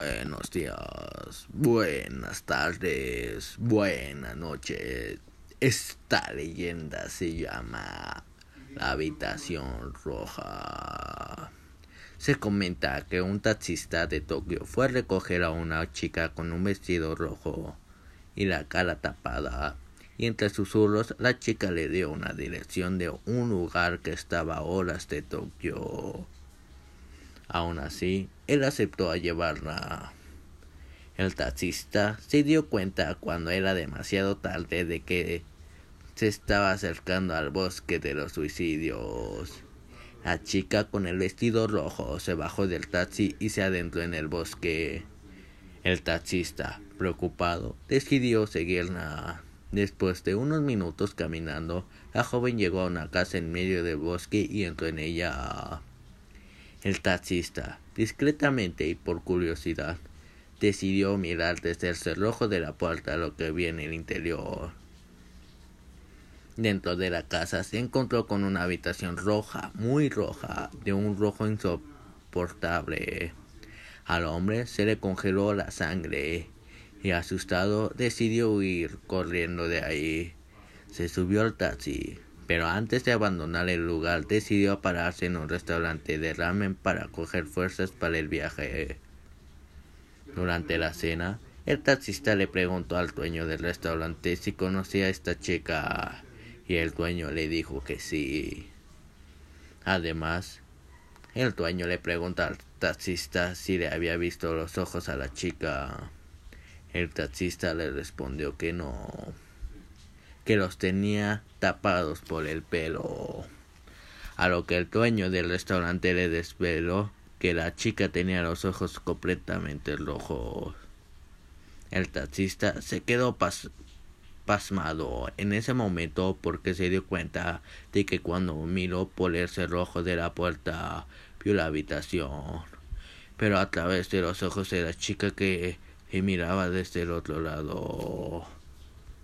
Buenos días, buenas tardes, buenas noches. Esta leyenda se llama La habitación roja. Se comenta que un taxista de Tokio fue a recoger a una chica con un vestido rojo y la cara tapada, y entre susurros la chica le dio una dirección de un lugar que estaba a horas de Tokio. Aún así, él aceptó a llevarla. El taxista se dio cuenta cuando era demasiado tarde de que se estaba acercando al bosque de los suicidios. La chica con el vestido rojo se bajó del taxi y se adentró en el bosque. El taxista, preocupado, decidió seguirla. Después de unos minutos caminando, la joven llegó a una casa en medio del bosque y entró en ella. El taxista, discretamente y por curiosidad, decidió mirar desde el cerrojo de la puerta lo que había en el interior. Dentro de la casa se encontró con una habitación roja, muy roja, de un rojo insoportable. Al hombre se le congeló la sangre y asustado decidió huir corriendo de ahí. Se subió al taxi, pero antes de abandonar el lugar decidió pararse en un restaurante de ramen para coger fuerzas para el viaje. Durante la cena, el taxista le preguntó al dueño del restaurante si conocía a esta chica y el dueño le dijo que sí. Además, el dueño le preguntó al taxista si le había visto los ojos a la chica. El taxista le respondió que no que los tenía tapados por el pelo. A lo que el dueño del restaurante le desveló que la chica tenía los ojos completamente rojos. El taxista se quedó pasmado en ese momento porque se dio cuenta de que cuando miró por el cerrojo de la puerta vio la habitación, pero a través de los ojos de la chica que miraba desde el otro lado.